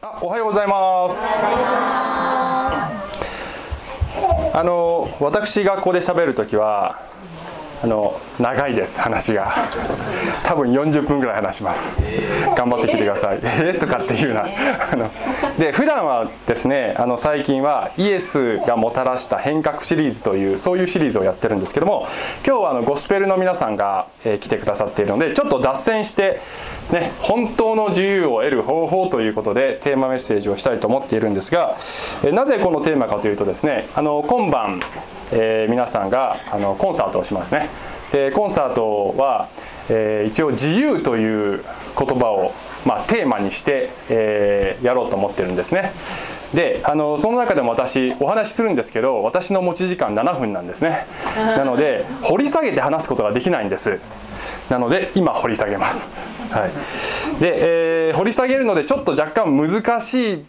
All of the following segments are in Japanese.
あおはようございます。あの私学校で喋る時はあの長いです話が。多分40分ぐらい話します。頑張ってきてください。えー、とかっていうな。あので普段はですねあの最近はイエスがもたらした変革シリーズというそういうシリーズをやってるんですけども今日はあのゴスペルの皆さんが、えー、来てくださっているのでちょっと脱線してね、本当の自由を得る方法ということでテーマメッセージをしたいと思っているんですがなぜこのテーマかというとですねあの今晩、えー、皆さんがあのコンサートをしますね。でコンサートは、えー、一応自由という言葉を、まあ、テーマにして、えー、やろうと思ってるんですね。であのその中でも私お話しするんですけど私の持ち時間7分なんですね。なので掘り下げて話すことができないんです。なので今掘り下げます、はい、で、えー、掘り下げるのでちょっと若干難しい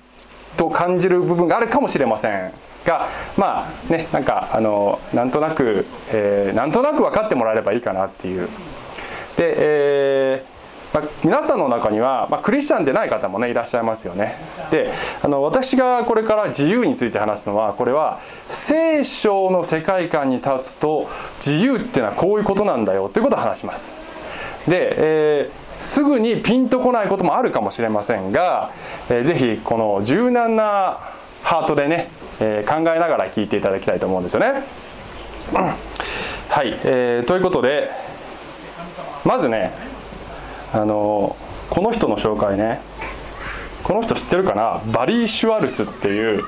と感じる部分があるかもしれませんがまあねなんかあのなんとなく、えー、なんとなく分かってもらえればいいかなっていう。で、えーまあ、皆さんの中には、まあ、クリスチャンでない方もねいらっしゃいますよねであの私がこれから自由について話すのはこれは聖書の世界観に立つと自由っていうのはこういうことなんだよということを話しますで、えー、すぐにピンとこないこともあるかもしれませんが、えー、ぜひこの柔軟なハートでね、えー、考えながら聞いていただきたいと思うんですよね。はい、えー、ということでまずねあのこの人の紹介ね。この人知ってるかな？バリー・シュワルツっていう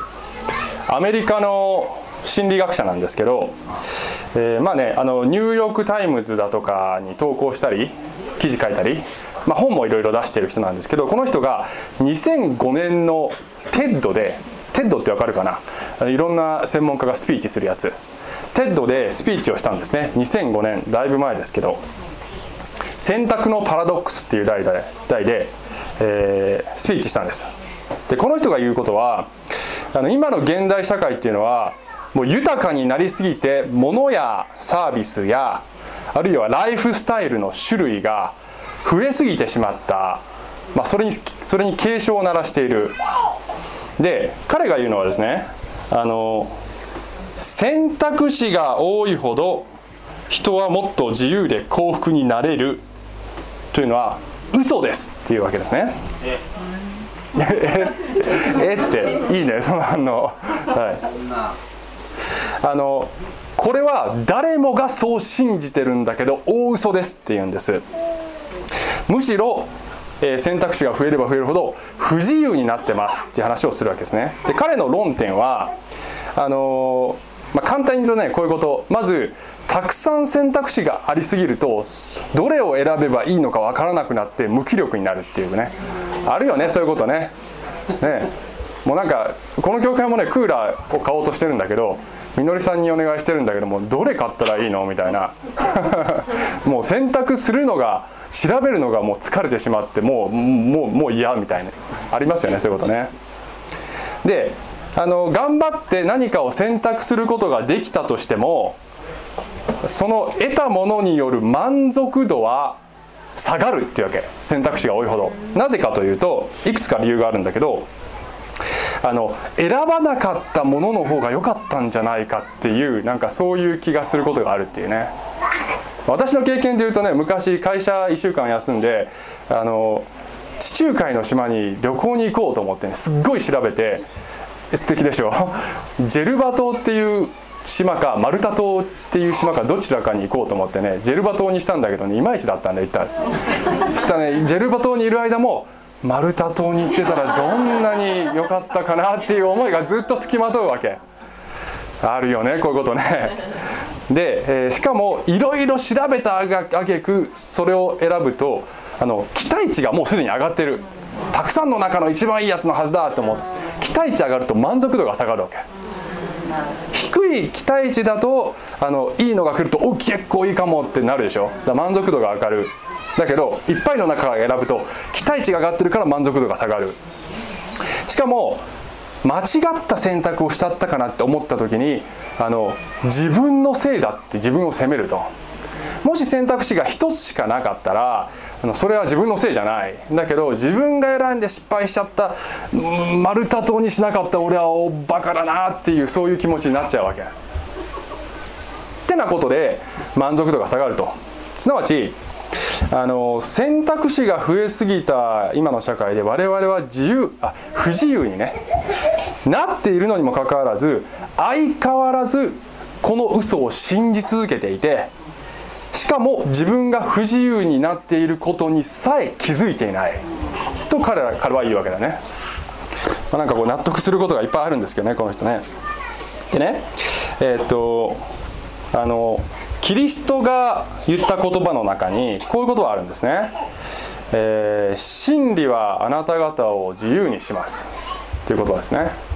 アメリカの心理学者なんですけど、えー、まあねあのニューヨーク・タイムズだとかに投稿したり記事書いたり、まあ、本もいろいろ出してる人なんですけどこの人が2005年の TED で TED ってわかるかな？いろんな専門家がスピーチするやつ。TED でスピーチをしたんですね。2005年だいぶ前ですけど。選択のパラドックスっていう題で題で、えー、スピーチしたんです。でこの人が言うことはあの今の現代社会っていうのはもう豊かになりすぎて物やサービスやあるいはライフスタイルの種類が増えすぎてしまった、まあ、それにそれに警鐘を鳴らしている。で彼が言うのはですねあの選択肢が多いほど人はもっと自由で幸福になれる。というのは嘘ですっていうわけですね。え？えっていいね。その反応。はい。あのこれは誰もがそう信じてるんだけど大嘘ですって言うんです。むしろ、えー、選択肢が増えれば増えるほど不自由になってますっていう話をするわけですね。で彼の論点はあのー、まあ、簡単に言うとねこういうこと。まずたくさん選択肢がありすぎるとどれを選べばいいのか分からなくなって無気力になるっていうね。あるよねそういうことね。ね。もうなんかこの教会もねクーラーを買おうとしてるんだけどみのりさんにお願いしてるんだけどもどれ買ったらいいの？みたいな。もう選択するのが調べるのがもう疲れてしまってもうもうもう嫌みたいな。ありますよねそういうことね。であの頑張って何かを選択することができたとしてもその得たものによる満足度は下がるっていうわけ選択肢が多いほど。なぜかというといくつか理由があるんだけどあの選ばなかったものの方が良かったんじゃないかっていうなんかそういう気がすることがあるっていうね。私の経験で言うとね昔会社1週間休んであの地中海の島に旅行に行こうと思ってねすっごい調べて素敵でしょ？ジェルバ島っていう島かマルタ島っていう島かどちらかに行こうと思ってねジェルバ島にしたんだけどねいまいちだったんだ行ったら。そしたらねジェルバ島にいる間もマルタ島に行ってたらどんなに良かったかなっていう思いがずっとつきまとうわけ。あるよねこういうことね。で、えー、しかもいろいろ調べたあげくそれを選ぶとあの期待値がもうすでに上がってる。たくさんの中の一番いいやつのはずだと思って。期待値上がると満足度が下がるわけ。低い期待値だとあのいいのが来るとお結構いいかもってなるでしょ。だ満足度が上がる。だけどいっぱいの中から選ぶと期待値が上がってるから満足度が下がる。しかも間違った選択をしちゃったかなって思った時にあの自分のせいだって自分を責めると。もし選択肢が1つしかなかったらそれは自分のせいじゃないだけど自分が選んで失敗しちゃった丸太党にしなかった俺はバカだなっていうそういう気持ちになっちゃうわけ。ってなことで満足度が下がるとすなわちあの選択肢が増えすぎた今の社会で我々は自由あ不自由にねなっているのにもかかわらず相変わらずこの嘘を信じ続けていてしかも自分が不自由になっていることにさえ気づいていない。と彼ら彼は言うわけだね、まあ、なんかこう納得することがいっぱいあるんですけどねこの人ね。でねえー、っとあのキリストが言った言葉の中にこういうことがあるんですね、えー、真理はあなた方を自由にします。ということですね。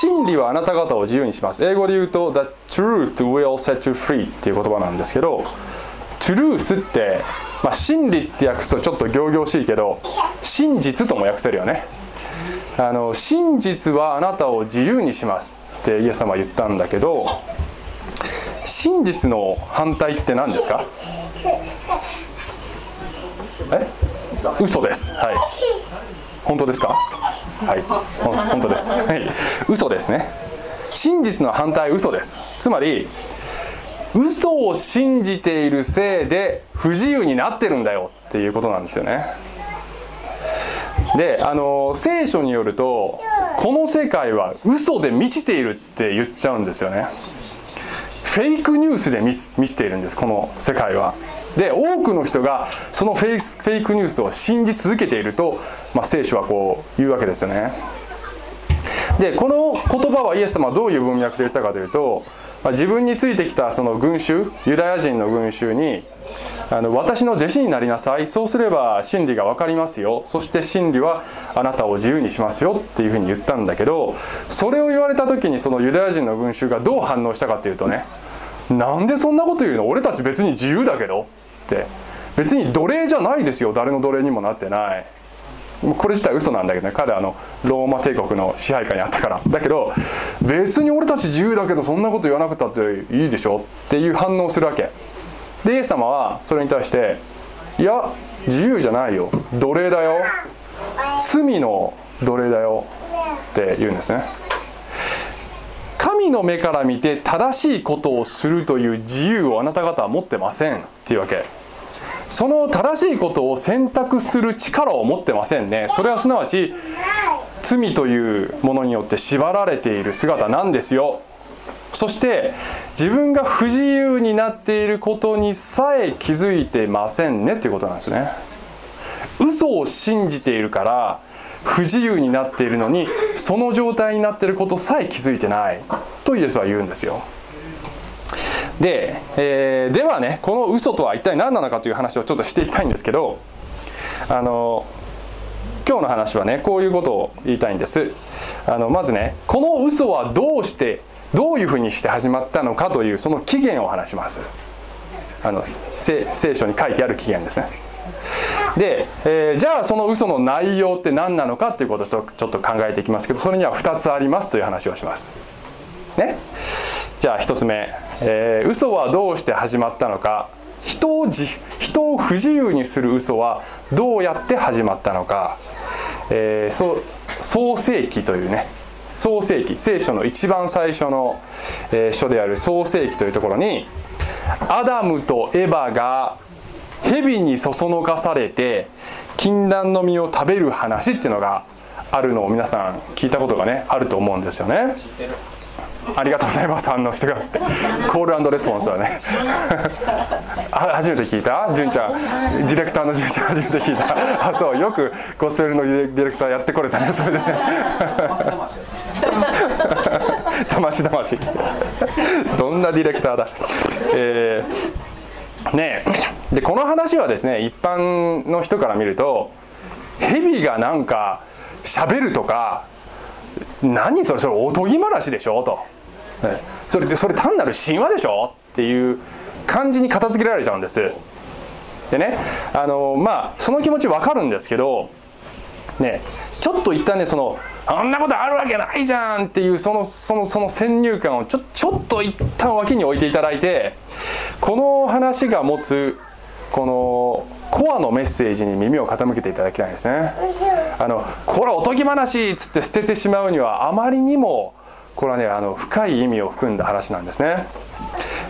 真理はあなた方を自由にします。英語で言うと The truth will set you free っていう言葉なんですけど truth って、まあ、真理って訳すとちょっと仰々しいけど真実とも訳せるよね。あの真実はあなたを自由にしますってイエス様は言ったんだけど真実の反対って何ですか？え？嘘です。はい。本当ですか？はい。本当です。はい。嘘ですね。真実の反対嘘です。つまり嘘を信じているせいで不自由になってるんだよっていうことなんですよね。であの聖書によるとこの世界は嘘で満ちているって言っちゃうんですよね。フェイクニュースで満ちているんですこの世界は。で多くの人がそのフェイスフェイクニュースを信じ続けていると、まあ、聖書はこう言うわけですよね。でこの言葉はイエス様はどういう文脈で言ったかというと、まあ、自分についてきたその群衆ユダヤ人の群衆にあの私の弟子になりなさいそうすれば真理が分かりますよ。そして真理はあなたを自由にしますよっていうふうに言ったんだけどそれを言われた時にそのユダヤ人の群衆がどう反応したかというとねなんでそんなこと言うの？俺たち別に自由だけど。って。別に奴隷じゃないですよ。誰の奴隷にもなってない。これ自体嘘なんだけどね。彼はあのローマ帝国の支配下にあったから。だけど別に俺たち自由だけどそんなこと言わなくたっていいでしょっていう反応するわけ。でイエス様はそれに対して「いや自由じゃないよ。奴隷だよ。罪の奴隷だよ」って言うんですね。神の目から見て正しいことをするという自由をあなた方は持ってませんっていうわけ。その正しいことを選択する力を持ってませんね。それはすなわち罪というものによって縛られている姿なんですよ。そして自分が不自由になっていることにさえ気づいてませんねっていうことなんですね。嘘を信じているから不自由になっているのにその状態になっていることさえ気づいてない。とイエスは言うんですよ。で、えー、ではねこの嘘とは一体何なのかという話をちょっとしていきたいんですけどあの今日の話はねこういうことを言いたいんです。あのまずねこの嘘はどうしてどういうふうにして始まったのかというその起源を話します。あの聖書に書いてある起源ですね。で、えー、じゃあその嘘の内容って何なのかっていうことをちょっと考えていきますけどそれには2つありますという話をします。ね、じゃあ1つ目、えー、嘘はどうして始まったのか？人をじ人を不自由にする嘘はどうやって始まったのか、えー、創世記というね。創世記。聖書の一番最初の、えー、書である創世記というところにアダムとエバが蛇にそそのかされて禁断の実を食べる話っていうのがあるのを皆さん聞いたことがねあると思うんですよね。ありがとうございます。反応してくださって。コールレスポンスだね。初めて聞いた？純ちゃん。ディレクターの純ちゃん初めて聞いた。あそう。よくゴスペルのディレクターやってこれたね。それでね。魂魂 どんなディレクターだ？えーねでこの話はですね一般の人から見ると蛇がなんか喋るとか何それそれおとぎ話でしょ？と、ね、それでそれ単なる神話でしょ？っていう感じに片付けられちゃうんです。でねあのまあその気持ちわかるんですけどねちょっと一旦ねそのあんなことあるわけないじゃんっていうそのそのその先入観をちょちょっと一旦脇に置いていただいてこの話が持つこのコアのメッセージに耳を傾けていただきたいんですね。あのこれおとぎ話っつって捨ててしまうにはあまりにもこれはねあの深い意味を含んだ話なんですね。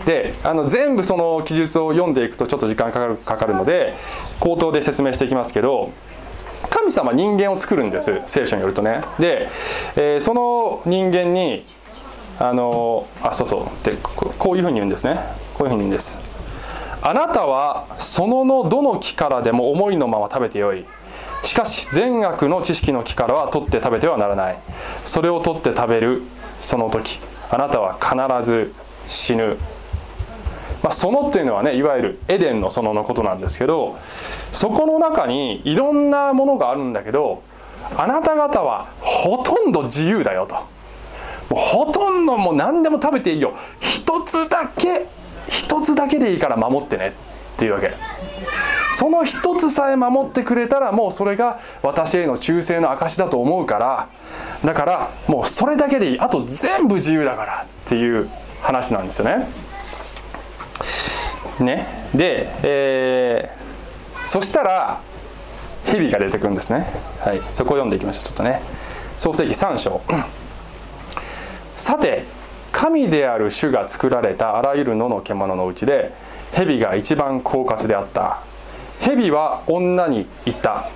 であの全部その記述を読んでいくとちょっと時間かかるかかるので口頭で説明していきますけど神様人間を作るんです聖書によるとね。で、えー、その人間にあのあそうそうでこういうふうに言うんですね。こういうふうに言うんです。あなたはそののどの木からでも思いのまま食べてよい。しかし善悪の知識の木からは取って食べてはならない。それを取って食べるその時あなたは必ず死ぬ。まあ、園っていうのはねいわゆるエデンの園のことなんですけどそこの中にいろんなものがあるんだけどあなた方はほとんど自由だよと。もうほとんどもう何でも食べていいよ。一つだけ一つだけでいいから守ってねっていうわけ。その一つさえ守ってくれたらもうそれが私への忠誠の証だと思うからだからもうそれだけでいい。あと全部自由だからっていう話なんですよね。ね。で、えー、そしたら蛇が出てくるんですね、はい、そこを読んでいきましょうちょっとね。創世記3章。さて神である主が作られたあらゆる野の獣のうちで蛇が一番狡猾であった。蛇は女に言った。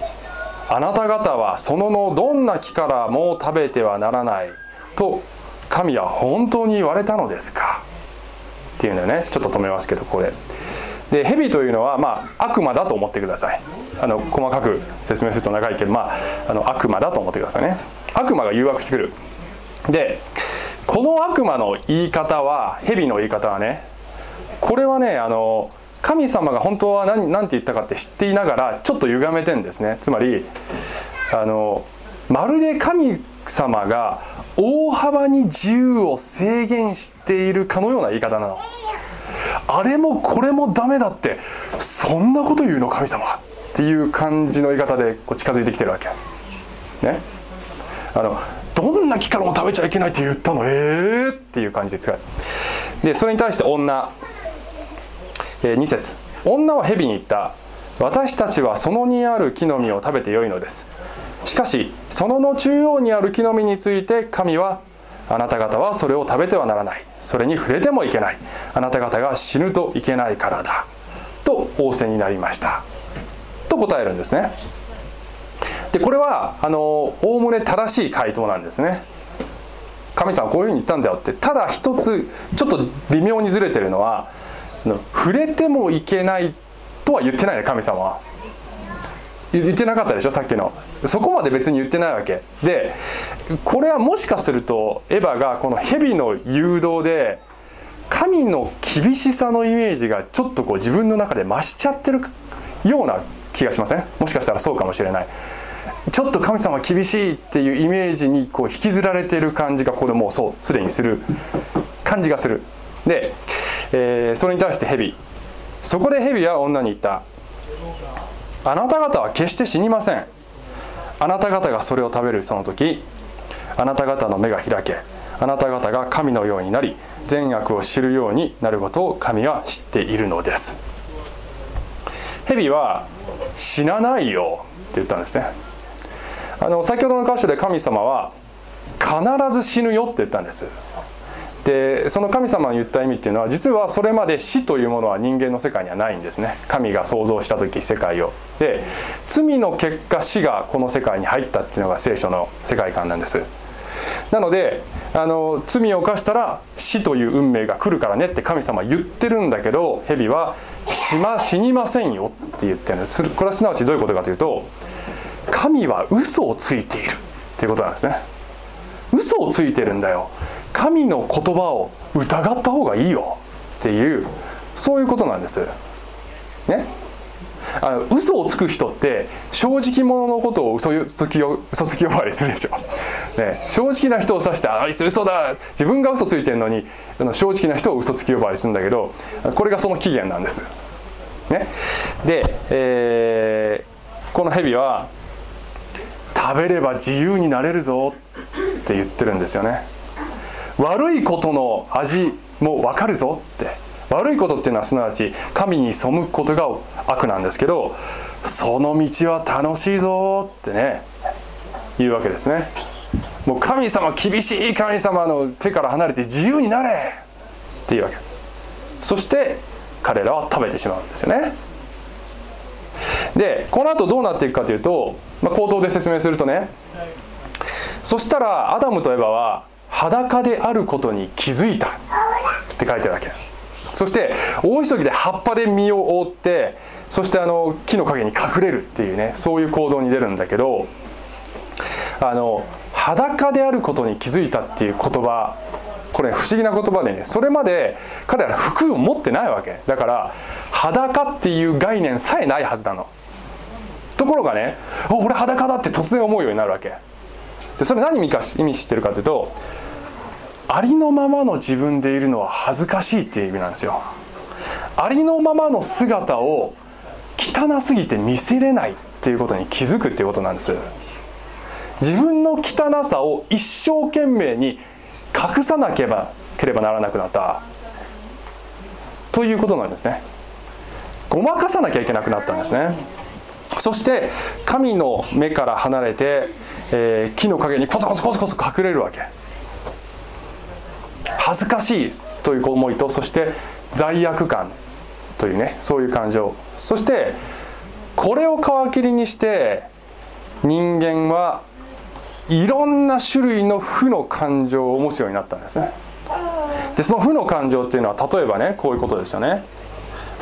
あなた方はそののどんな木からも食べてはならない。と神は本当に言われたのですか。っていうのね。ちょっと止めますけどここで。で蛇というのは、まあ、悪魔だと思ってください。あの細かく説明すると長いけど、まあ、あの悪魔だと思ってくださいね。悪魔が誘惑してくる。でこの悪魔の言い方は蛇の言い方はねこれはねあの神様が本当は何何て言ったかって知っていながらちょっと歪めてんですね。つまりあのまるで神様が大幅に自由を制限しているかのような言い方なの。あれもこれもダメだってそんなこと言うの神様っていう感じの言い方でこう近づいてきてるわけ。ね？あのどんな木からも食べちゃいけないって言ったの？ええー、っていう感じで使う。でそれに対して女、えー、2節女は蛇に言った私たちはそのにある木の実を食べてよいのですしかしそのの中央にある木の実について神はあなた方はそれを食べてはならない。それに触れてもいけない。あなた方が死ぬといけないからだ。と仰せになりました。と答えるんですね。でこれはあのおおむね正しい回答なんですね。神様はこういうふうに言ったんだよって。ただ一つちょっと微妙にずれてるのは触れてもいけないとは言ってないね神様は。言ってなかったでしょさっきの。そこまで別に言ってないわけ。でこれはもしかするとエヴァがこの蛇の誘導で神の厳しさのイメージがちょっとこう自分の中で増しちゃってるような気がしません？もしかしたらそうかもしれない。ちょっと神様厳しいっていうイメージにこう引きずられてる感じがこれもうそうすでにする。感じがする。で、えー、それに対して蛇。そこで蛇は女に言った。あなた方は決して死にません。あなた方がそれを食べるその時あなた方の目が開けあなた方が神のようになり善悪を知るようになることを神は知っているのです。蛇は死なないよって言ったんですね。あの先ほどの箇所で神様は必ず死ぬよって言ったんです。でその神様の言った意味っていうのは実はそれまで死というものは人間の世界にはないんですね。神が創造した時世界を。で罪の結果死がこの世界に入ったっていうのが聖書の世界観なんです。なのであの罪を犯したら死という運命が来るからねって神様は言ってるんだけど蛇は死,、ま、死にませんよって言ってるんです。これはすなわちどういうことかというと神は嘘をついているっていうことなんですね。嘘をついてるんだよ。神の言葉を疑った方がいいよ。っていうそういうことなんです。ね？あの嘘をつく人って正直者のことを嘘つき嘘つき呼ばわりするでしょ、ね、正直な人を指してあいつ嘘だ。自分が嘘ついてるのにあの正直な人を嘘つき呼ばわりするんだけどこれがその起源なんです。ね、で、えー、この蛇は食べれば自由になれるぞって言ってるんですよね。悪いことの味も分かるぞって。悪いことっていうのはすなわち神に背くことが悪なんですけどその道は楽しいぞってね言うわけですね。もう神様厳しい神様の手から離れて自由になれっていうわけ。そして彼らは食べてしまうんですよね。でこの後どうなっていくかというと、まあ、口頭で説明するとねそしたらアダムとエバは裸であることに気づいたって書いてるわけ。そして大急ぎで葉っぱで身を覆ってそしてあの木の陰に隠れるっていうねそういう行動に出るんだけどあの裸であることに気づいたっていう言葉これ不思議な言葉でねそれまで彼ら服を持ってないわけ。だから裸っていう概念さえないはずなの。ところがね俺裸だって突然思うようになるわけ。でそれ何意味か意味してるかというとありのままの自分でいるのは恥ずかしいっていう意味なんですよ。ありのままの姿を汚すぎて見せれないっていうことに気づくっていうことなんです。自分の汚さを一生懸命に隠さなければければならなくなった。ということなんですね。ごまかさなきゃいけなくなったんですね。そして神の目から離れて、えー、木の陰にコソコソコソコソ隠れるわけ。恥ずかしいという思いとそして罪悪感というねそういう感情。そしてこれを皮切りにして人間はいろんな種類の負の感情を持つようになったんですね。でその負の感情っていうのは例えばねこういうことですよね。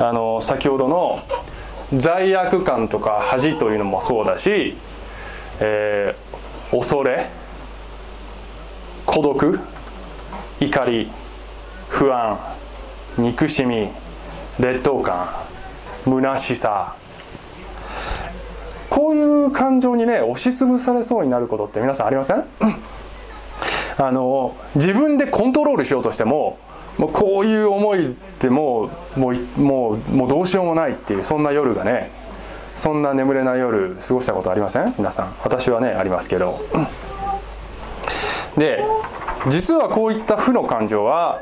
あの先ほどの罪悪感とか恥というのもそうだし、えー、恐れ孤独怒り不安憎しみ劣等感虚しさ。こういう感情にね押しつぶされそうになることって皆さんありません？あの自分でコントロールしようとしてももうこういう思いってもうもうもうもうどうしようもないっていうそんな夜がねそんな眠れない夜過ごしたことありません？皆さん。私はねありますけど。で実はこういった負の感情は、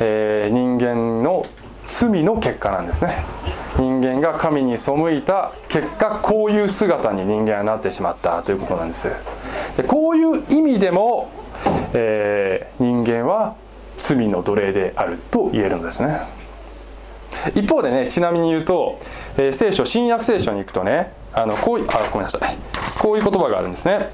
えー、人間の罪の結果なんですね。人間が神に背いた結果こういう姿に人間はなってしまったということなんです。でこういう意味でも、えー、人間は罪の奴隷であると言えるのですね。一方でねちなみに言うと、えー、聖書新約聖書に行くとねあのこうあごめんなさい。こういう言葉があるんですね。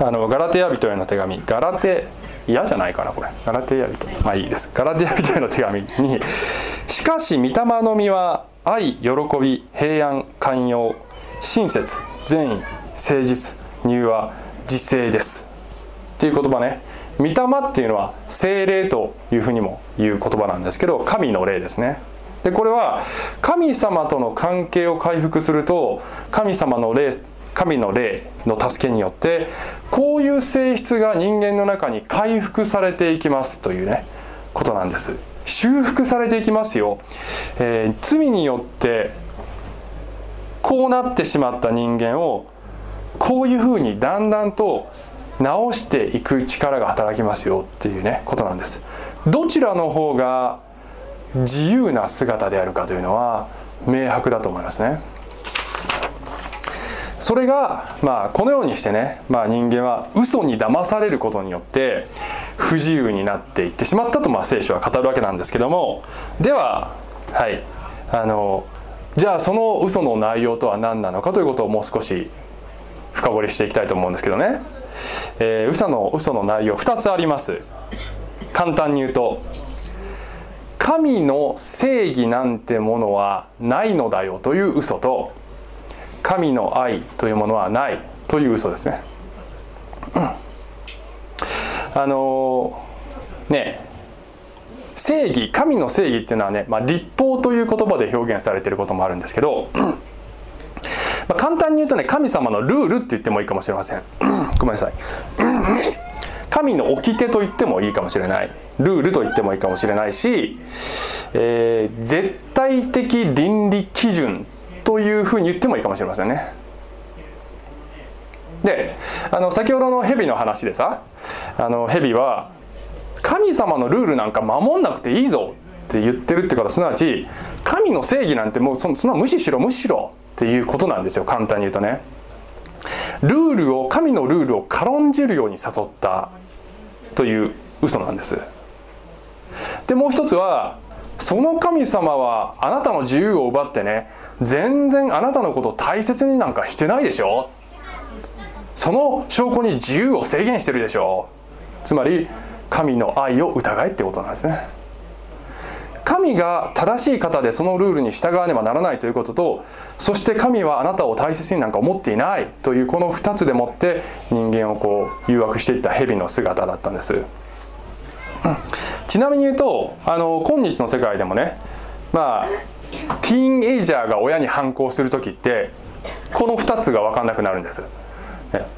あのガラテヤ人への手紙。ガラテ嫌じゃないかなこれ。ガラテヤ人まあいいです。ガラテヤ人への手紙に「しかし御霊の実は愛喜び平安寛容親切善意誠実入和自制です」っていう言葉ね。御霊っていうのは精霊というふうにも言う言葉なんですけど神の霊ですね。でこれは神様との関係を回復すると神様の霊神の霊の助けによってこういう性質が人間の中に回復されていきますというねことなんです。修復されていきますよ、えー、罪によってこうなってしまった人間をこういうふうにだんだんと直していく力が働きますよっていうねことなんです。どちらの方が自由な姿であるかというのは明白だと思いますね。それが、まあ、このようにしてね、まあ、人間は嘘に騙されることによって不自由になっていってしまったと、まあ、聖書は語るわけなんですけども。でははい。あのじゃあその嘘の内容とは何なのかということをもう少し深掘りしていきたいと思うんですけどね、えー、嘘の嘘の内容2つあります。簡単に言うと神の正義なんてものはないのだよという嘘と神の愛というものはないという嘘ですね。あの、ね正義神の正義っていうのはね、まあ、立法という言葉で表現されていることもあるんですけど、まあ、簡単に言うとね神様のルールって言ってもいいかもしれません。ごめんなさい。神の掟と言ってもいいかもしれない。ルールと言ってもいいかもしれないし、えー、絶対的倫理基準というふうに言ってもいいかもしれませんね。であの先ほどの蛇の話でさあの蛇は神様のルールなんか守んなくていいぞって言ってるってこと。はすなわち神の正義なんてもうそんな無視しろ無視しろっていうことなんですよ。簡単に言うとね。ルールを神のルールを軽んじるように誘ったという嘘なんです。でもう一つはその神様はあなたの自由を奪ってね全然あなたのこと大切になんかしてないでしょ？その証拠に自由を制限してるでしょ？つまり神の愛を疑えってことなんですね。神が正しい方でそのルールに従わねばならないということとそして神はあなたを大切になんか思っていないというこの2つでもって人間をこう誘惑していった蛇の姿だったんです、ちなみに言うとあの今日の世界でもねまあティーンエイジャーが親に反抗する時ってこの2つが分かんなくなるんです。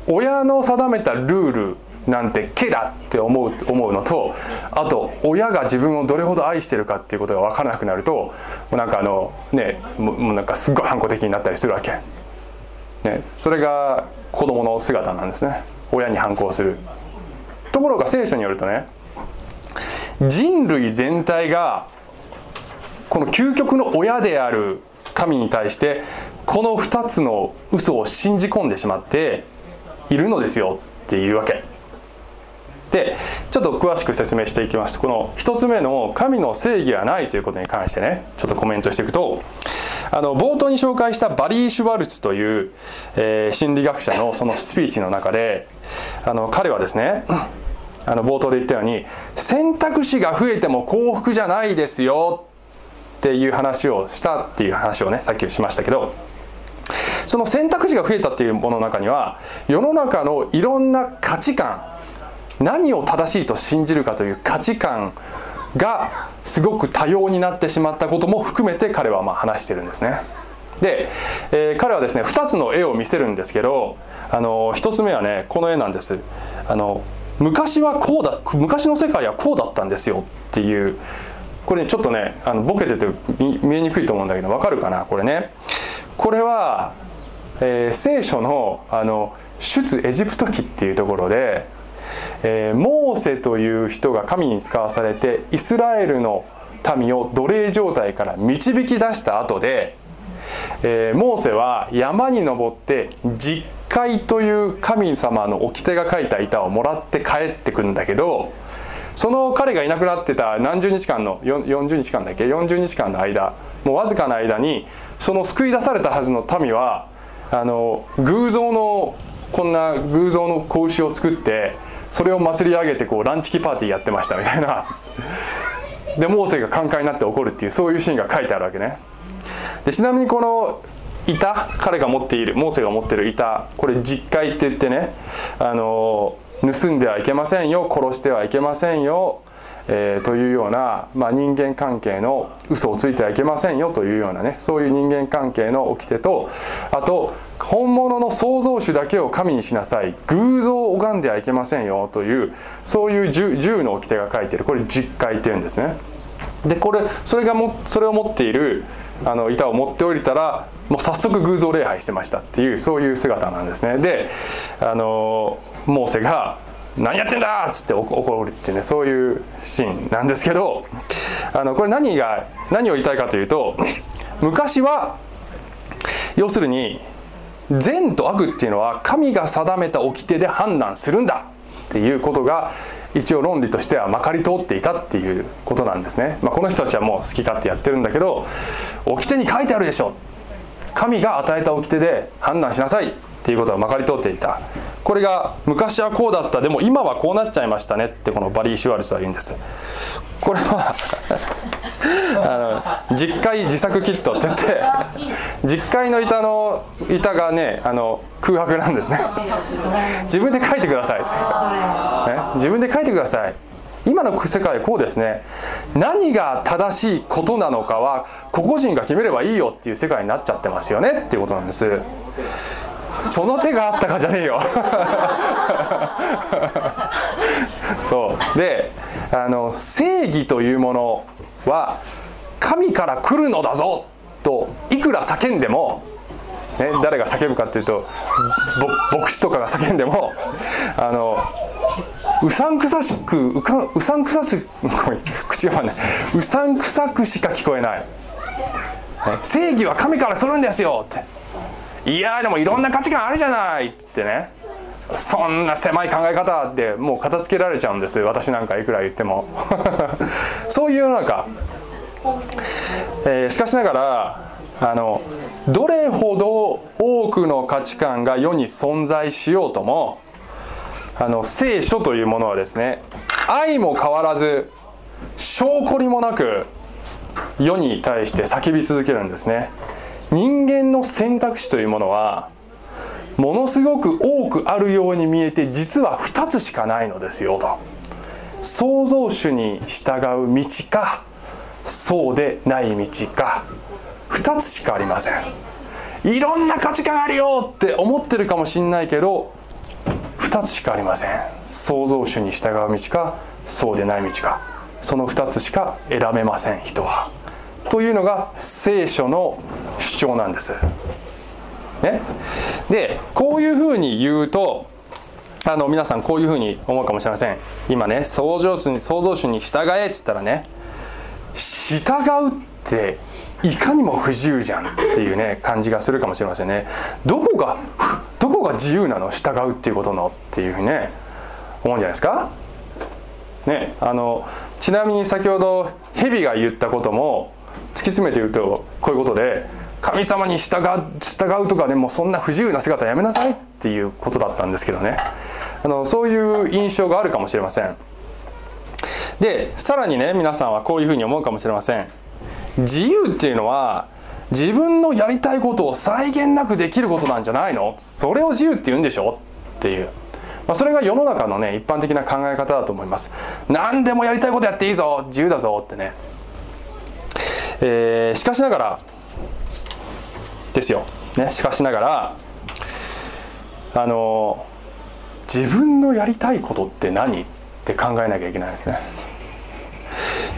親の定めたルールなんて毛だって思う思うのとあと親が自分をどれほど愛してるかっていうことが分からなくなるともうなんかあのねもうなんかすっごい反抗的になったりするわけ、ね、それが子供の姿なんですね。親に反抗する。ところが聖書によるとね人類全体がこの究極の親である神に対してこの2つの嘘を信じ込んでしまっているのですよっていうわけ。でちょっと詳しく説明していきますとこの1つ目の神の正義はないということに関してねちょっとコメントしていくとあの冒頭に紹介したバリー・シュワルツという、えー、心理学者のそのスピーチの中であの彼はですねあの冒頭で言ったように選択肢が増えても幸福じゃないですよっていう話をしたっていう話をねさっきしましたけどその選択肢が増えたっていうものの中には世の中のいろんな価値観何を正しいと信じるかという価値観がすごく多様になってしまったことも含めて彼はま話してるんですね。で、えー、彼はですね2つの絵を見せるんですけどあの1つ目はねこの絵なんです。あの昔はこうだ昔の世界はこうだったんですよ。っていう。これ、ちょっとねあのボケてて見えにくいと思うんだけどわかるかな？これね。これは、えー、聖書のあの出エジプト記っていうところでえー、モーセという人が神に使わされてイスラエルの民を奴隷状態から導き出した後で、えー、モーセは山に登って実会という神様の掟が書いた板をもらって帰ってくるんだけどその彼がいなくなってた何十日間の40日間だっけ？40日間の間もうわずかな間にその救い出されたはずの民はあの偶像のこんな偶像の子牛を作ってそれを祭り上げてこうランチキパーティーやってましたみたいな。でモーセがカンカンになって怒るっていうそういうシーンが書いてあるわけね。でちなみにこの板彼が持っているモーセが持ってる板これ実戒って言ってねあの盗んではいけませんよ殺してはいけませんよえー、というような、まあ、人間関係の嘘をついてはいけませんよというようなねそういう人間関係の掟とあと本物の創造主だけを神にしなさい偶像を拝んではいけませんよというそういう10の掟が書いてる。これ実戒っていうんですね。でこれそれがもそれを持っているあの板を持っておいたらもう早速偶像礼拝してましたっていうそういう姿なんですね。であのモーセが何やってんだ！っつって怒るっていうねそういうシーンなんですけどあのこれ何が何を言いたいかというと昔は要するに善と悪っていうのは神が定めた掟で判断するんだっていうことが一応論理としてはまかり通っていたっていうことなんですね、まあ、この人たちはもう好き勝手やってるんだけど掟に書いてあるでしょ。神が与えた掟で判断しなさい。っていうことがまかり通っていた。これが昔はこうだった。でも今はこうなっちゃいましたね。ってこのバリー・シュワルツは言うんです。これは あの実会自作キット。って言って実会の板の板がねあの空白なんですね。自分で書いてください、ね、自分で書いてください。今の世界こうですね。何が正しいことなのかは個々人が決めればいいよっていう世界になっちゃってますよね。っていうことなんです。その手があったかじゃねえよ。そう。であの正義というものは神から来るのだぞといくら叫んでもね、誰が叫ぶかっていうと牧師とかが叫んでもあのうさんくさしくうかうさんくさし 口がねうさんくさくしか聞こえない、ね、正義は神から来るんですよって。いやでもいろんな価値観あるじゃないって言ってね。そんな狭い考え方でもう片付けられちゃうんです私なんかいくら言っても。そういう世の中、えー、しかしながらあのどれほど多くの価値観が世に存在しようともあの聖書というものはですね愛も変わらず証拠りもなく世に対して叫び続けるんですね。人間の選択肢というものはものすごく多くあるように見えて実は2つしかないのですよと。創造主に従う道かそうでない道か2つしかありません。いろんな価値観あるよって思ってるかもしんないけど2つしかありません。創造主に従う道かそうでない道かその2つしか選べません人は。というのが聖書の主張なんです。ね、でこういうふうに言うとあの皆さんこういうふうに思うかもしれません。今ね創造主に創造主に従えっつったらね従うっていかにも不自由じゃんっていうね感じがするかもしれませんね。どこがどこが自由なの？従うっていうことのっていうふうにね思うんじゃないですか？ねあのちなみに先ほど蛇が言ったことも突き詰めて言うとこういうことで神様に従従うとかねもそんな不自由な姿やめなさいっていうことだったんですけどね。あのそういう印象があるかもしれません。でさらにね皆さんはこういうふうに思うかもしれません。自由っていうのは自分のやりたいことを際限なくできることなんじゃないの？それを自由って言うんでしょ？っていう、まあ、それが世の中のね一般的な考え方だと思います。何でもやりたいことやっていいぞ。自由だぞってね、えー、しかしながらですよ、ね、しかしながらあの自分のやりたいことって何って考えなきゃいけないですね。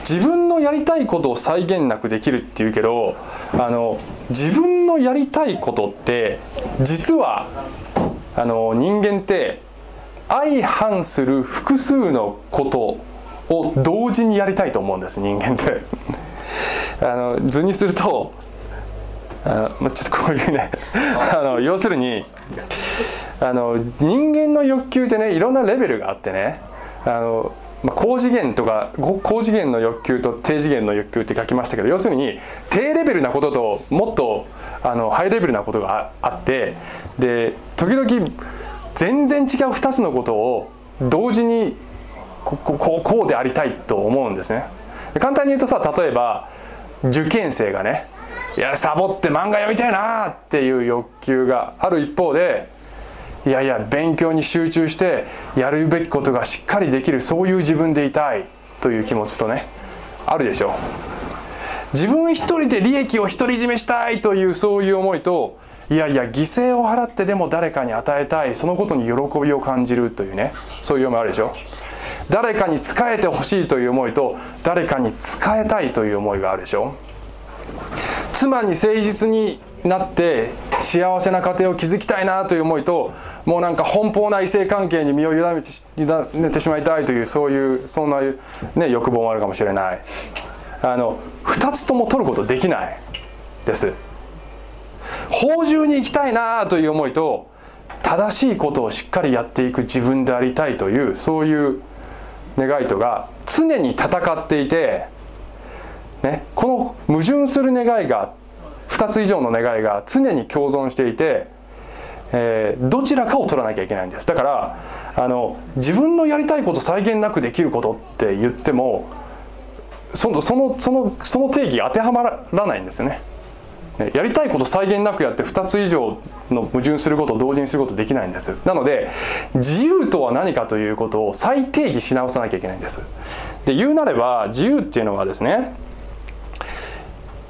自分のやりたいことを際限なくできるっていうけどあの自分のやりたいことって実はあの人間って相反する複数のことを同時にやりたいと思うんです人間って。あの図にするとあのちょっとこういうねあの要するにあの人間の欲求ってねいろんなレベルがあってねあのまあ、高次元とか高次元の欲求と低次元の欲求って書きましたけど要するに低レベルなことともっとあのハイレベルなことがあってで時々全然違う2つのことを同時にこここうでありたいと思うんですね。簡単に言うとさ例えば受験生がねいやサボって漫画読みたいなっていう欲求がある一方でいやいや勉強に集中してやるべきことがしっかりできるそういう自分でいたいという気持ちとねあるでしょう。自分一人で利益を独り占めしたいというそういう思いといやいや犠牲を払ってでも誰かに与えたいそのことに喜びを感じるというねそういう思いあるでしょ誰かに仕えてほしいという思いと誰かに仕えたいという思いがあるでしょ妻に誠実になって幸せな家庭を築きたいなという思いともうなんか奔放な異性関係に身を委ねて委ねてしまいたいというそういうそんな、ね、欲望もあるかもしれない。あの2つとも取ることできないです。法中に行きたいなという思いと正しいことをしっかりやっていく自分でありたいというそういう願いとが常に戦っていて、ね、この矛盾する願いが2つ以上の願いが常に共存していて、えー、どちらかを取らなきゃいけないんですだからあの自分のやりたいこと際限なくできることって言ってもそのそのそのその定義当てはまらないんですよね。やりたいこと際限なくやって2つ以上の矛盾することを同時にすることできないんです。なので自由とは何かということを再定義し直さなきゃいけないんです。で言うなれば自由っていうのはですね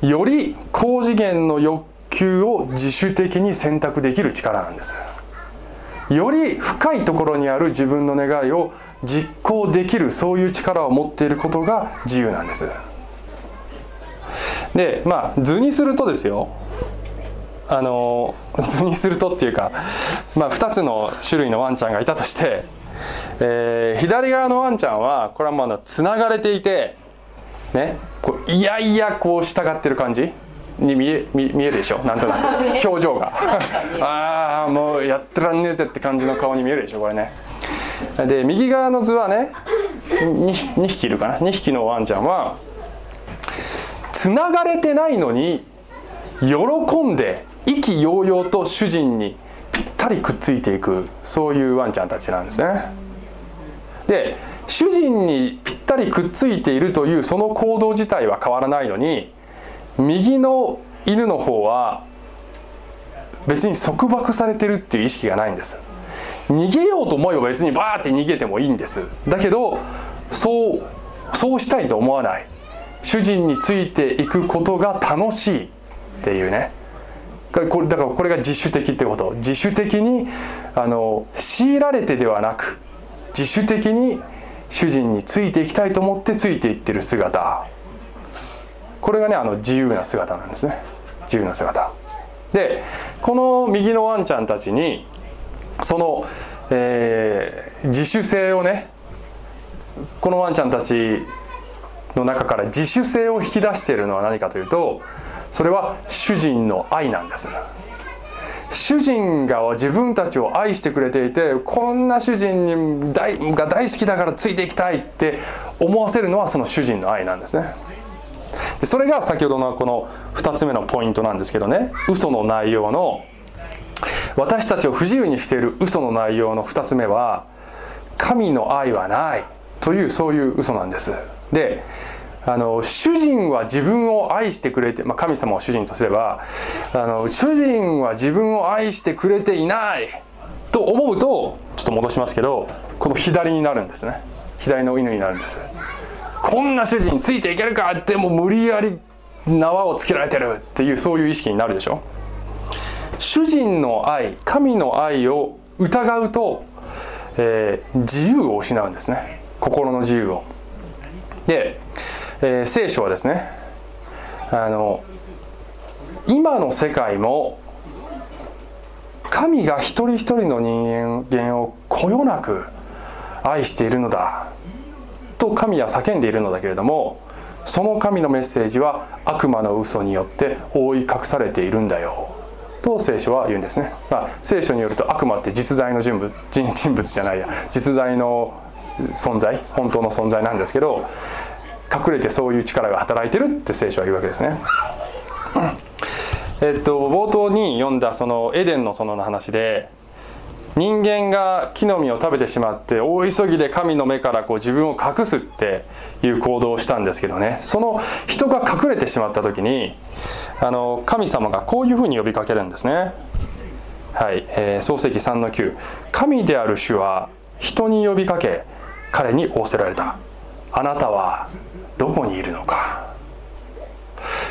より高次元の欲求を自主的に選択できる力なんです。より深いところにある自分の願いを実行できるそういう力を持っていることが自由なんです。でまあ図にするとですよ。あの図にするとっていうか、まあ、2つの種類のワンちゃんがいたとして、えー、左側のワンちゃんはこれはまあつながれていてねこういやいやこう従ってる感じに見え見見えるでしょ？なんとなく。表情が。ああもうやってらんねえぜって感じの顔に見えるでしょ？これね。で右側の図はね 2, 2匹いるかな？2匹のワンちゃんはつながれてないのに喜んで意気揚々と主人にぴったりくっついていくそういうワンちゃんたちなんですね。で主人にぴったりくっついているというその行動自体は変わらないのに右の犬の方は別に束縛されてるっていう意識がないんです。逃げようと思えば別にバーって逃げてもいいんです。だけどそうそうしたいと思わない。主人についていくことが楽しいっていうね。これだからこれが自主的ってこと。自主的にあの強いられてではなく自主的に主人についていきたいと思ってついていってる姿。これがねあの自由な姿なんですね。自由な姿。でこの右のワンちゃんたちにその、えー、自主性をねこのワンちゃんたちの中から自主性を引き出しているのは何かというとそれは主人の愛なんです。主人が自分たちを愛してくれていてこんな主人に大が大好きだからついていきたいって思わせるのはその主人の愛なんですね。でそれが先ほどのこの2つ目のポイントなんですけどね。嘘の内容の私たちを不自由にしている嘘の内容の2つ目は神の愛はないというそういう嘘なんです。であの主人は自分を愛してくれて、まあ、神様を主人とすればあの主人は自分を愛してくれていないと思うとちょっと戻しますけどこの左になるんですね。左の犬になるんです。こんな主人についていけるかってもう無理やり縄をつけられてるっていうそういう意識になるでしょ。主人の愛神の愛を疑うと、えー、自由を失うんですね。心の自由を。でえー、聖書はですねあの今の世界も神が一人一人の人間をこよなく愛しているのだと神は叫んでいるのだけれどもその神のメッセージは悪魔の嘘によって覆い隠されているんだよと聖書は言うんですね、まあ、聖書によると悪魔って実在の人物人物じゃないや実在の存在本当の存在なんですけど隠れてそういう力が働いてるって聖書は言うわけですね。えっと冒頭に読んだそのエデンの園の話で人間が木の実を食べてしまって大急ぎで神の目からこう自分を隠すっていう行動をしたんですけどね。その人が隠れてしまった時にあの神様がこういうふうに呼びかけるんですね。はい、えー、創世記3の9神である主は人に呼びかけ彼に仰せられた。あなたはどこにいるのか。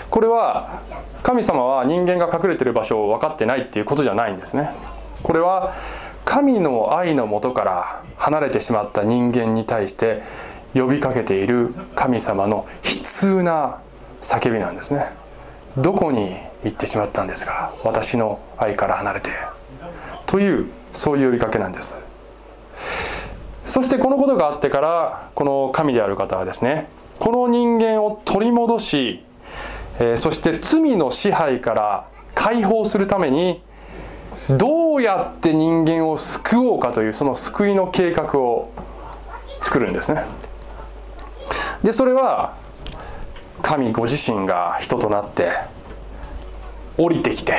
これは神様は人間が隠れてる場所を分かってないっていうことじゃないんですね。これは神の愛のもとから離れてしまった人間に対して呼びかけている神様の悲痛な叫びなんですね。どこに行ってしまったんですか？私の愛から離れて。というそういう呼びかけなんです。そしてこのことがあってからこの神である方はですねこの人間を取り戻し、えー、そして罪の支配から解放するためにどうやって人間を救おうかというその救いの計画を作るんですね。でそれは神ご自身が人となって降りてきて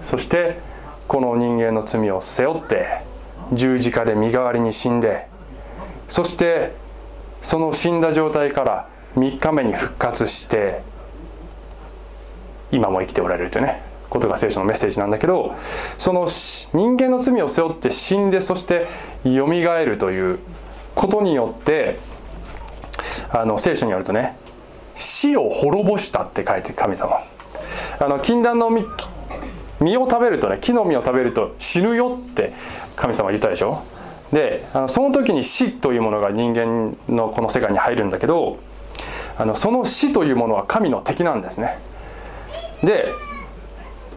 そしてこの人間の罪を背負って十字架で身代わりに死んでそしてその死んだ状態から3日目に復活して今も生きておられるというねことが聖書のメッセージなんだけどその人間の罪を背負って死んでそしてよみがえるということによってあの聖書によるとね死を滅ぼしたって書いて神様。あの禁断の実実を食べるとね木の実を食べると死ぬよって神様言ったでしょ？であのその時に死というものが人間のこの世界に入るんだけどあのその死というものは神の敵なんですね。で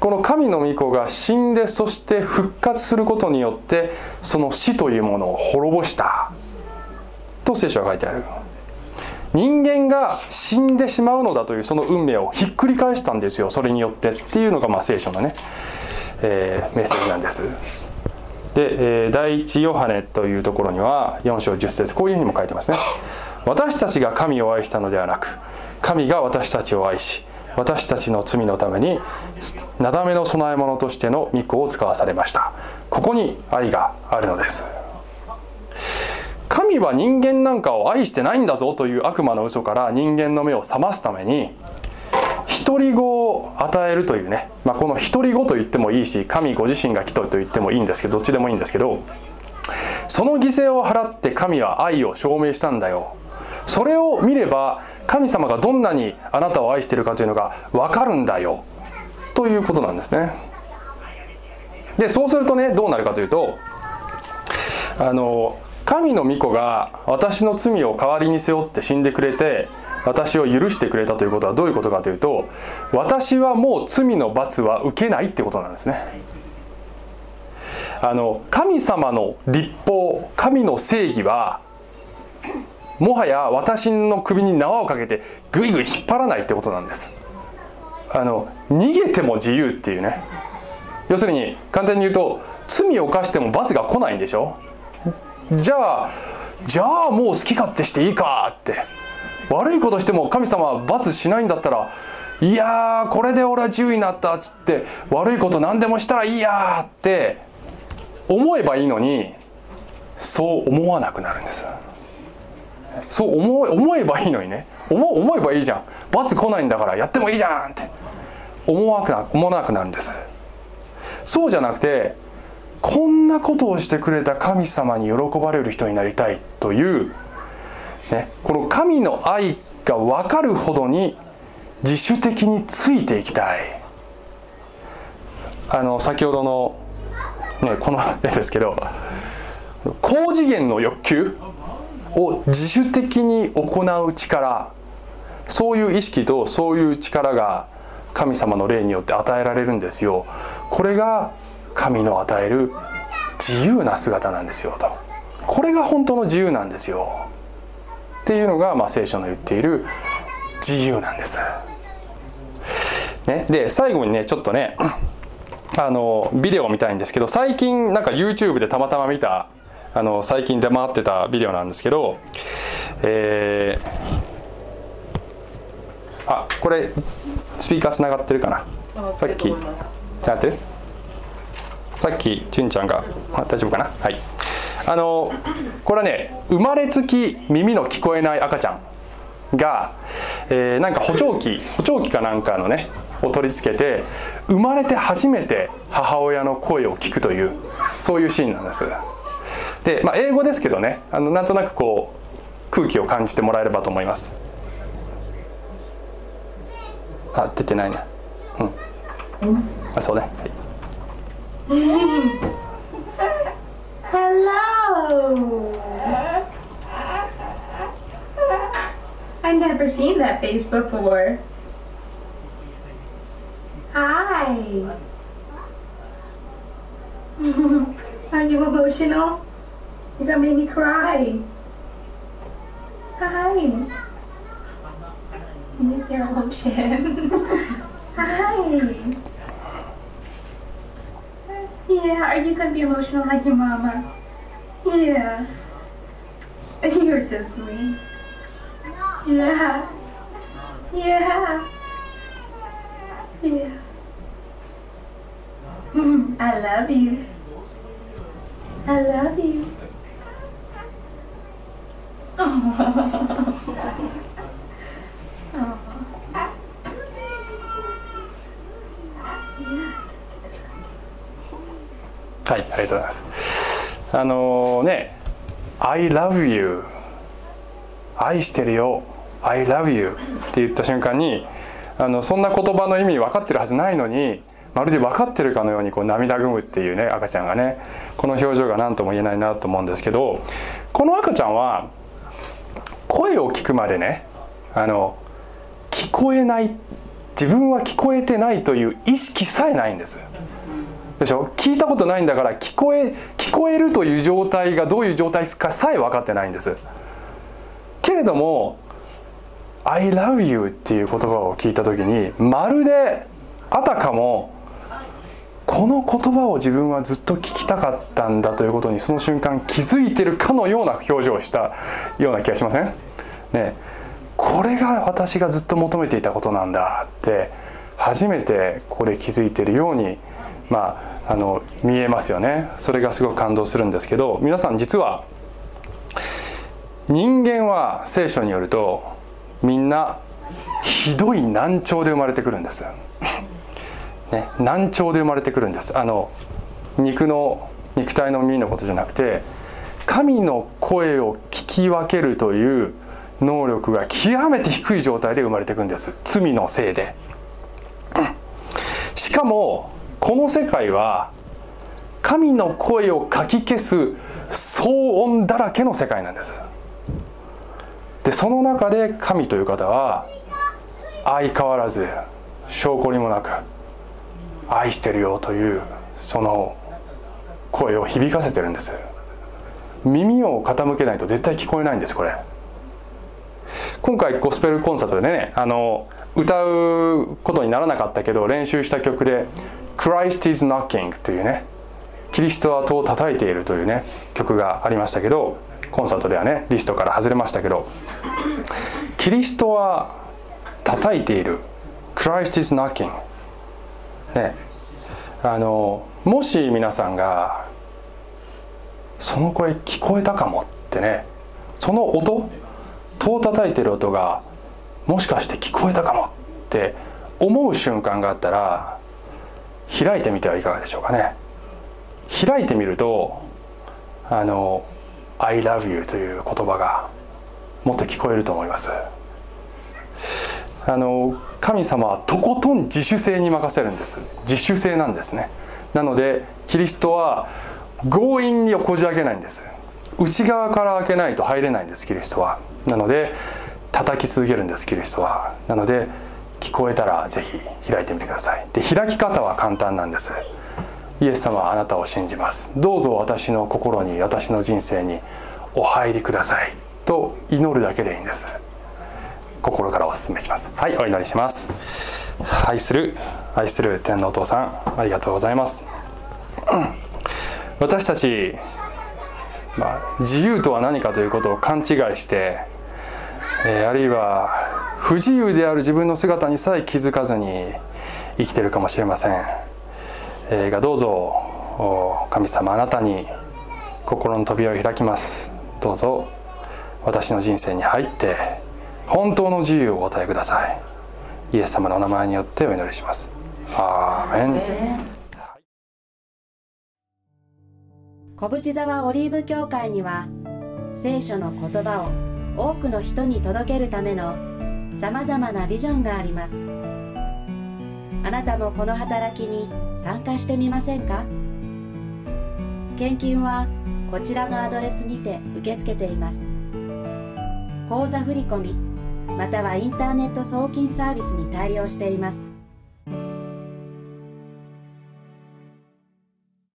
この神の御子が死んでそして復活することによってその死というものを滅ぼしたと聖書は書いてある。人間が死んでしまうのだというその運命をひっくり返したんですよ。それによってっていうのがまあ聖書のね、えー、メッセージなんです。で、えー、第一ヨハネというところには4章10節こういうふうにも書いてますね。私たちが神を愛したのではなく神が私たちを愛し私たちの罪のためになだめの供え物としての御子を使わされました。ここに愛があるのです。神は人間なんかを愛してないんだぞという悪魔の嘘から人間の目を覚ますために独り子を与えるというね、まあ、この独り子と言ってもいいし神ご自身が来とと言ってもいいんですけどどっちでもいいんですけどその犠牲を払って神は愛を証明したんだよ。それを見れば神様がどんなにあなたを愛しているかというのが分かるんだよ。ということなんですね。でそうするとねどうなるかというとあの神の御子が私の罪を代わりに背負って死んでくれて私を許してくれたということはどういうことかというと私はもう罪の罰は受けないってことなんですね。あの神様の立法神の正義はもはや私の首に縄をかけてぐいぐい引っ張らないってことなんです。あの逃げても自由っていうね。要するに簡単に言うと罪を犯しても罰が来ないんでしょ？じゃあじゃあもう好き勝手していいかって。悪いことしても神様は罰しないんだったらいやこれで俺は自由になったっつって悪いこと何でもしたらいいやって思えばいいのにそう思わなくなるんです。そう思思えばいいのにね。思思えばいいじゃん。罰来ないんだからやってもいいじゃんって。思わな思わなくなるんです。そうじゃなくてこんなことをしてくれた神様に喜ばれる人になりたいという、ね、この神の愛が分かるほどに自主的についていきたい。あの先ほどの、ね、この絵 ですけど高次元の欲求。を自主的に行う力そういう意識とそういう力が神様の霊によって与えられるんですよ。これが神の与える自由な姿なんですよと。これが本当の自由なんですよ。っていうのが、まあ、聖書の言っている自由なんです。ね、で最後にねちょっとねあのビデオを見たいんですけど最近なんか YouTube でたまたま見たあの最近出回ってたビデオなんですけど、えー、あこれスピーカーつな？がってるかなさっきつながって。るさっきちゅんちゃんが、あ、大丈夫かな？はい。あのこれはね生まれつき耳の聞こえない赤ちゃんが、えー、なんか補聴器補聴器かなんかのねを取り付けて生まれて初めて母親の声を聞くというそういうシーンなんですで、まあ、英語ですけどねあのなんとなくこう空気を感じてもらえればと思いますあ出てないねうんあそうねはい Hello. I've never seen that face before. Hi. Are you emotional? You're gonna make me cry. Hi. Use your emotion. Hi. Yeah, are you gonna be emotional like your mama? Yeah. You're so sweet. Yeah. Yeah. Yeah. I love you. I love you. はいありがとうございます。あのー、ね「I love you」「愛してるよ」「I love you」って言った瞬間にあのそんな言葉の意味分かってるはずないのにまるで分かってるかのようにこう涙ぐむっていうね赤ちゃんがねこの表情が何とも言えないなと思うんですけどこの赤ちゃんは声を聞くまでねあの聞こえない自分は聞こえてないという意識さえないんです。でしょ？聞いたことないんだから聞こえ聞こえるという状態がどういう状態かさえ分かってないんです。けれども「I love you」っていう言葉を聞いた時にまるであたかもこの言葉を自分はずっと聞きたかったんだということにその瞬間気づいてるかのような表情をしたような気がしません？ねこれが私がずっと求めていたことなんだって初めてここで気づいてるようにまああの見えますよね。それがすごく感動するんですけど皆さん実は人間は聖書によるとみんなひどい難聴で生まれてくるんです、ね、難聴で生まれてくるんです。あの肉の肉体の耳のことじゃなくて神の声を聞き分けるという能力が極めて低い状態で生まれていくんです。罪のせいで。しかもこの世界は神の声をかき消す騒音だらけの世界なんです。でその中で神という方は相変わらず証拠にもなく愛してるよというその声を響かせてるんです。耳を傾けないと絶対聞こえないんですこれ。今回ゴスペルコンサートでねあの歌うことにならなかったけど練習した曲で「Christ is knocking」というねキリストは戸を叩いているというね曲がありましたけどコンサートではねリストから外れましたけどキリストは叩いている。Christ is knocking ね。あのもし皆さんがその声聞こえたかもってねその音戸を叩いてる音がもしかして聞こえたかもって思う瞬間があったら開いてみてはいかがでしょうかね。開いてみるとあの I love you という言葉がもっと聞こえると思います。あの神様はとことん自主性に任せるんです。自主性なんですね。なのでキリストは強引にこじ開けないんです。内側から開けないと入れないんですキリストは。なので叩き続けるんですキリストは。なので聞こえたらぜひ開いてみてください。で開き方は簡単なんです。イエス様はあなたを信じます。どうぞ私の心に私の人生にお入りください。と祈るだけでいいんです。心からお勧めします。はいお祈りします。愛する愛する天皇お父さんありがとうございます。私たち、まあ、自由とは何かということを勘違いして、えー、あるいは不自由である自分の姿にさえ気づかずに生きてるかもしれません、えー、がどうぞ神様あなたに心の扉を開きます。どうぞ私の人生に入って本当の自由をお与えください。イエス様のお名前によってお祈りします。アーメン。小淵沢オリーブ教会には聖書の言葉を多くの人に届けるためのさまざまなビジョンがあります。あなたもこの働きに参加してみませんか？献金はこちらのアドレスにて受け付けています。口座振込またはインターネット送金サービスに対応しています。